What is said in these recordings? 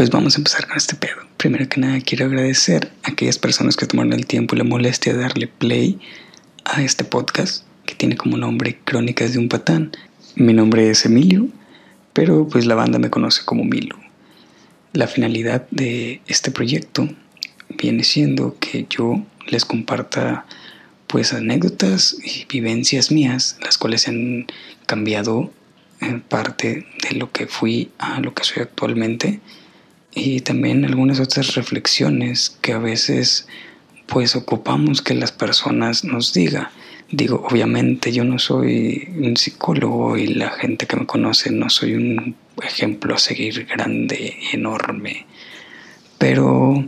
pues vamos a empezar con este pedo. Primero que nada quiero agradecer a aquellas personas que tomaron el tiempo y la molestia de darle play a este podcast que tiene como nombre Crónicas de un Patán. Mi nombre es Emilio, pero pues la banda me conoce como Milo. La finalidad de este proyecto viene siendo que yo les comparta pues anécdotas y vivencias mías, las cuales han cambiado en parte de lo que fui a lo que soy actualmente y también algunas otras reflexiones que a veces pues ocupamos que las personas nos diga. Digo, obviamente yo no soy un psicólogo y la gente que me conoce no soy un ejemplo a seguir grande enorme, pero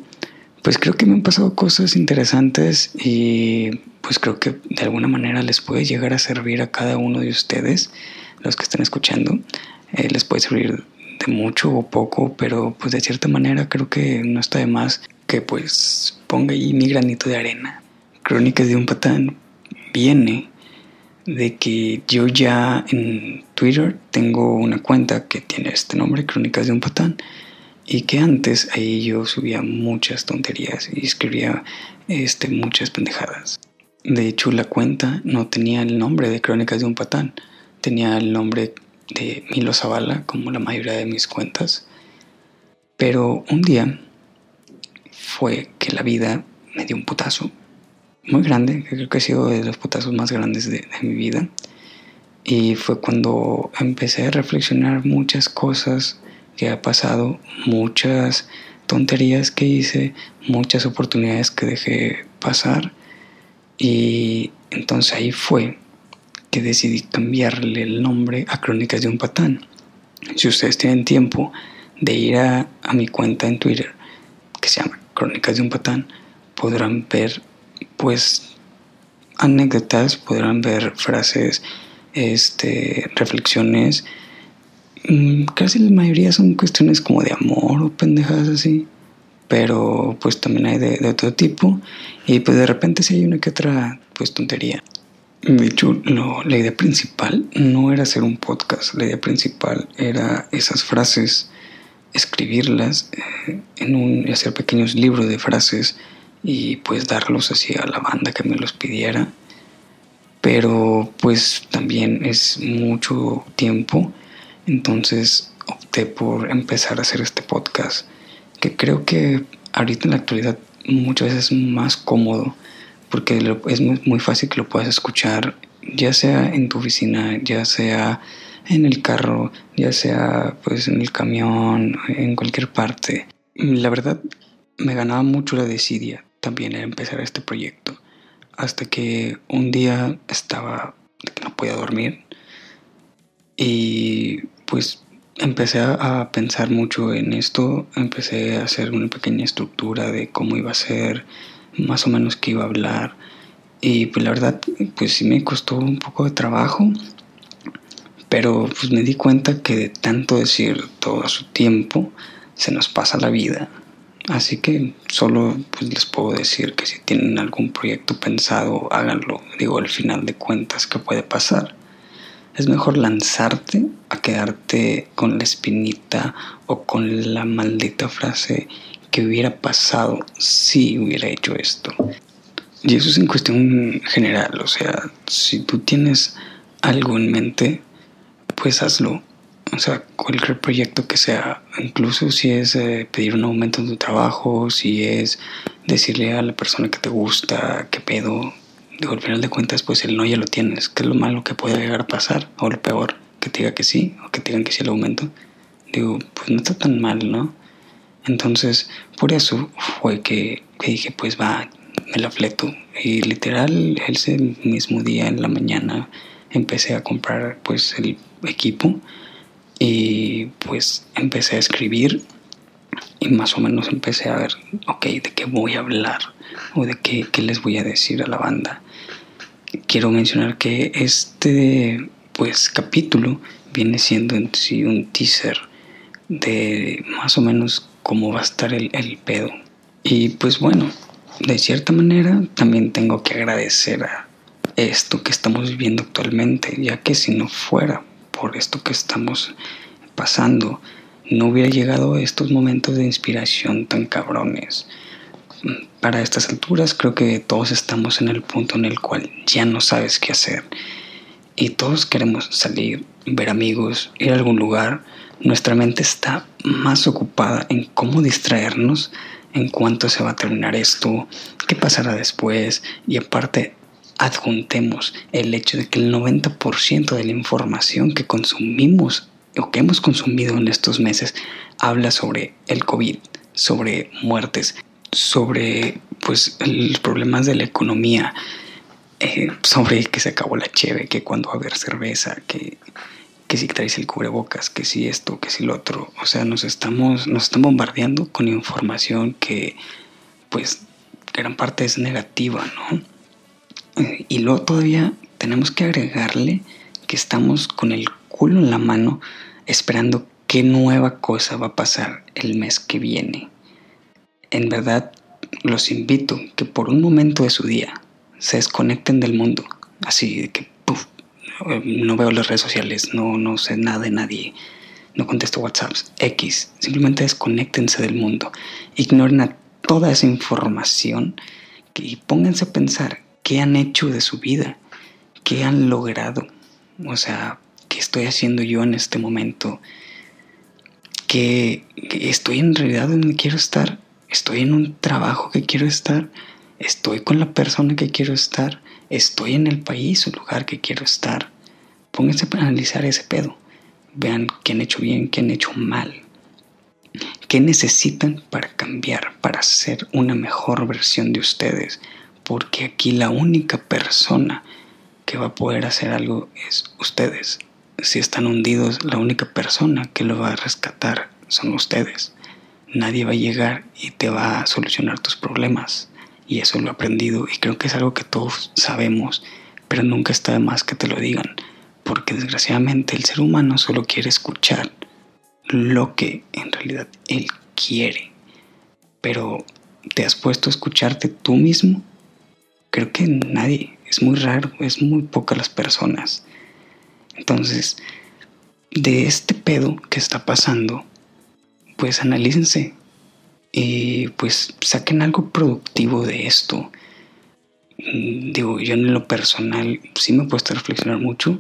pues creo que me han pasado cosas interesantes y pues creo que de alguna manera les puede llegar a servir a cada uno de ustedes, los que están escuchando, eh, les puede servir de mucho o poco, pero pues de cierta manera creo que no está de más que pues ponga ahí mi granito de arena. Crónicas de un patán viene de que yo ya en Twitter tengo una cuenta que tiene este nombre, Crónicas de un patán, y que antes ahí yo subía muchas tonterías y escribía este, muchas pendejadas. De hecho, la cuenta no tenía el nombre de Crónicas de un Patán, tenía el nombre de Milo Zavala, como la mayoría de mis cuentas. Pero un día fue que la vida me dio un putazo muy grande, creo que ha sido de los putazos más grandes de, de mi vida. Y fue cuando empecé a reflexionar muchas cosas que ha pasado, muchas tonterías que hice, muchas oportunidades que dejé pasar. Y entonces ahí fue que decidí cambiarle el nombre a Crónicas de un Patán. Si ustedes tienen tiempo de ir a, mi cuenta en Twitter, que se llama Crónicas de un Patán, podrán ver pues anécdotas, podrán ver frases, este, reflexiones Mm, casi la mayoría son cuestiones como de amor o pendejadas así. Pero pues también hay de, otro tipo. Y pues de repente si hay una que otra pues tontería. De hecho, la idea principal no era hacer un podcast. La idea principal era esas frases, escribirlas eh, en un, hacer pequeños libros de frases y pues darlos así a la banda que me los pidiera. Pero pues también es mucho tiempo entonces opté por empezar a hacer este podcast, que creo que ahorita en la actualidad muchas veces es más cómodo, porque es muy fácil que lo puedas escuchar, ya sea en tu oficina, ya sea en el carro, ya sea pues en el camión, en cualquier parte. La verdad me ganaba mucho la desidia también en empezar este proyecto, hasta que un día estaba que no podía dormir y pues empecé a, pensar mucho en esto, empecé a hacer una pequeña estructura de cómo iba a ser, más o menos qué iba a hablar. Y pues la verdad, pues sí me costó un poco de trabajo, pero pues me di cuenta que de tanto decir todo a su tiempo, se nos pasa la vida. Así que solo pues les puedo decir que si tienen algún proyecto pensado, háganlo. Digo, al final de cuentas, ¿qué puede pasar? Es mejor lanzarte a quedarte con la espinita o con la maldita frase que hubiera pasado si hubiera hecho esto. Y eso es en cuestión general, o sea, si tú tienes algo en mente, pues hazlo. O sea, cualquier proyecto que sea, incluso si es eh, pedir un aumento en tu trabajo, si es decirle a la persona que te gusta, qué pedo, digo, al final de cuentas, pues el no ya lo tienes. ¿Qué es lo malo que puede llegar a pasar? O lo peor, que te diga que sí, o que te digan que sí el aumento. Digo, pues no está tan mal, ¿no? Entonces, por eso fue que, que dije, pues va, me la fleto. Y literal, ese mismo día en la mañana empecé a comprar pues el equipo y pues empecé a escribir y más o menos empecé a ver, ok, de qué voy a hablar o de qué, qué les voy a decir a la banda quiero mencionar que este pues capítulo viene siendo en sí un teaser de más o menos cómo va a estar el, el pedo. Y pues bueno, de cierta manera también tengo que agradecer a esto que estamos viviendo actualmente, ya que si no fuera por esto que estamos pasando, no hubiera llegado a estos momentos de inspiración tan cabrones. Para estas alturas creo que todos estamos en el punto en el cual ya no sabes qué hacer y todos queremos salir, ver amigos, ir a algún lugar. Nuestra mente está más ocupada en cómo distraernos, en cuánto se va a terminar esto, qué pasará después y aparte adjuntemos el hecho de que el 90% de la información que consumimos o que hemos consumido en estos meses habla sobre el COVID, sobre muertes, sobre pues los problemas de la economía, eh, sobre que se acabó la cheve, que cuando va a haber cerveza, que, que si traes el cubrebocas, que si esto, que si lo otro. O sea, nos estamos, nos están bombardeando con información que pues gran parte es negativa, ¿no? Y luego todavía tenemos que agregarle que estamos con el culo en la mano esperando qué nueva cosa va a pasar el mes que viene. En verdad, los invito que por un momento de su día se desconecten del mundo. Así que, no veo las redes sociales, no, no sé nada de nadie, no contesto WhatsApps, X. Simplemente desconectense del mundo. Ignoren a toda esa información y pónganse a pensar qué han hecho de su vida, qué han logrado, o sea, qué estoy haciendo yo en este momento, que, estoy en realidad donde quiero estar, estoy en un trabajo que quiero estar, estoy con la persona que quiero estar, estoy en el país o lugar que quiero estar. Pónganse a analizar ese pedo. Vean qué han hecho bien, qué han hecho mal. ¿Qué necesitan para cambiar, para ser una mejor versión de ustedes? porque aquí la única persona que va a poder hacer algo es ustedes. Si están hundidos, la única persona que lo va a rescatar son ustedes. Nadie va a llegar y te va a solucionar tus problemas. Y eso lo he aprendido y creo que es algo que todos sabemos, pero nunca está de más que te lo digan, porque desgraciadamente el ser humano solo quiere escuchar lo que en realidad él quiere. Pero ¿te has puesto a escucharte tú mismo? creo que nadie, es muy raro, es muy pocas las personas. Entonces, de este pedo que está pasando, pues analícense y pues saquen algo productivo de esto. Mm, digo, yo en lo personal sí me he puesto a reflexionar mucho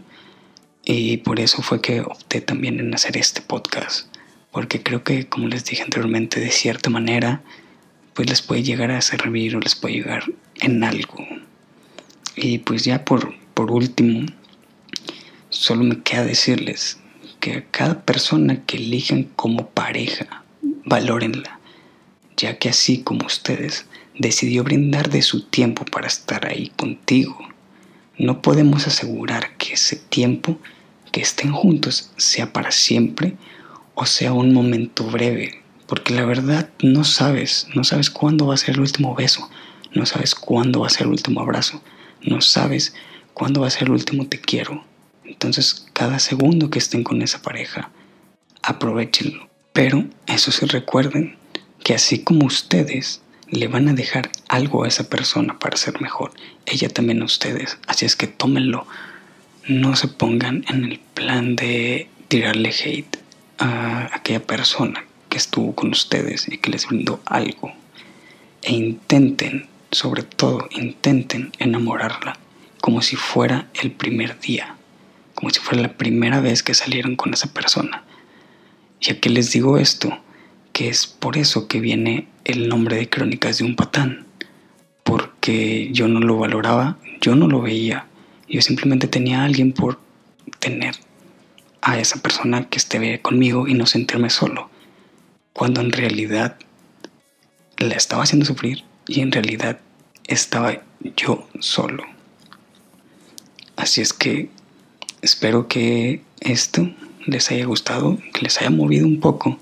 y por eso fue que opté también en hacer este podcast, porque creo que como les dije anteriormente, de cierta manera, pues les puede llegar a servir o les puede llegar en algo. Y pues ya por, por último, solo me queda decirles que a cada persona que elijan como pareja, valórenla, ya que así como ustedes decidió brindar de su tiempo para estar ahí contigo, no podemos asegurar que ese tiempo que estén juntos sea para siempre o sea un momento breve porque la verdad no sabes, no sabes cuándo va a ser el último beso, no sabes cuándo va a ser el último abrazo, no sabes cuándo va a ser el último te quiero. Entonces, cada segundo que estén con esa pareja, aprovechenlo. Pero eso sí recuerden que así como ustedes le van a dejar algo a esa persona para ser mejor, ella también a ustedes. Así es que tómenlo. No se pongan en el plan de tirarle hate a aquella persona que estuvo con ustedes y que les brindó algo. E intenten, sobre todo, intenten enamorarla como si fuera el primer día, como si fuera la primera vez que salieron con esa persona. ¿Y a qué les digo esto? Que es por eso que viene el nombre de Crónicas de un Patán, porque yo no lo valoraba, yo no lo veía, yo simplemente tenía a alguien por tener a esa persona que esté conmigo y no sentirme solo cuando en realidad la estaba haciendo sufrir y en realidad estaba yo solo. Así es que espero que esto les haya gustado, que les haya movido un poco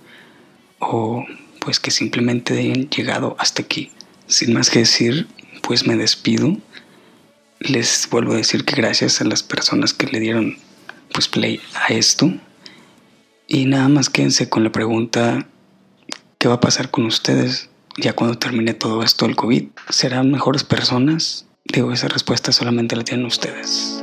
o pues que simplemente hayan llegado hasta aquí. Sin más que decir, pues me despido. Les vuelvo a decir que gracias a las personas que le dieron pues play a esto. Y nada más quédense con la pregunta ¿Qué va a pasar con ustedes ya cuando termine todo esto del COVID? ¿Serán mejores personas? Digo, esa respuesta solamente la tienen ustedes.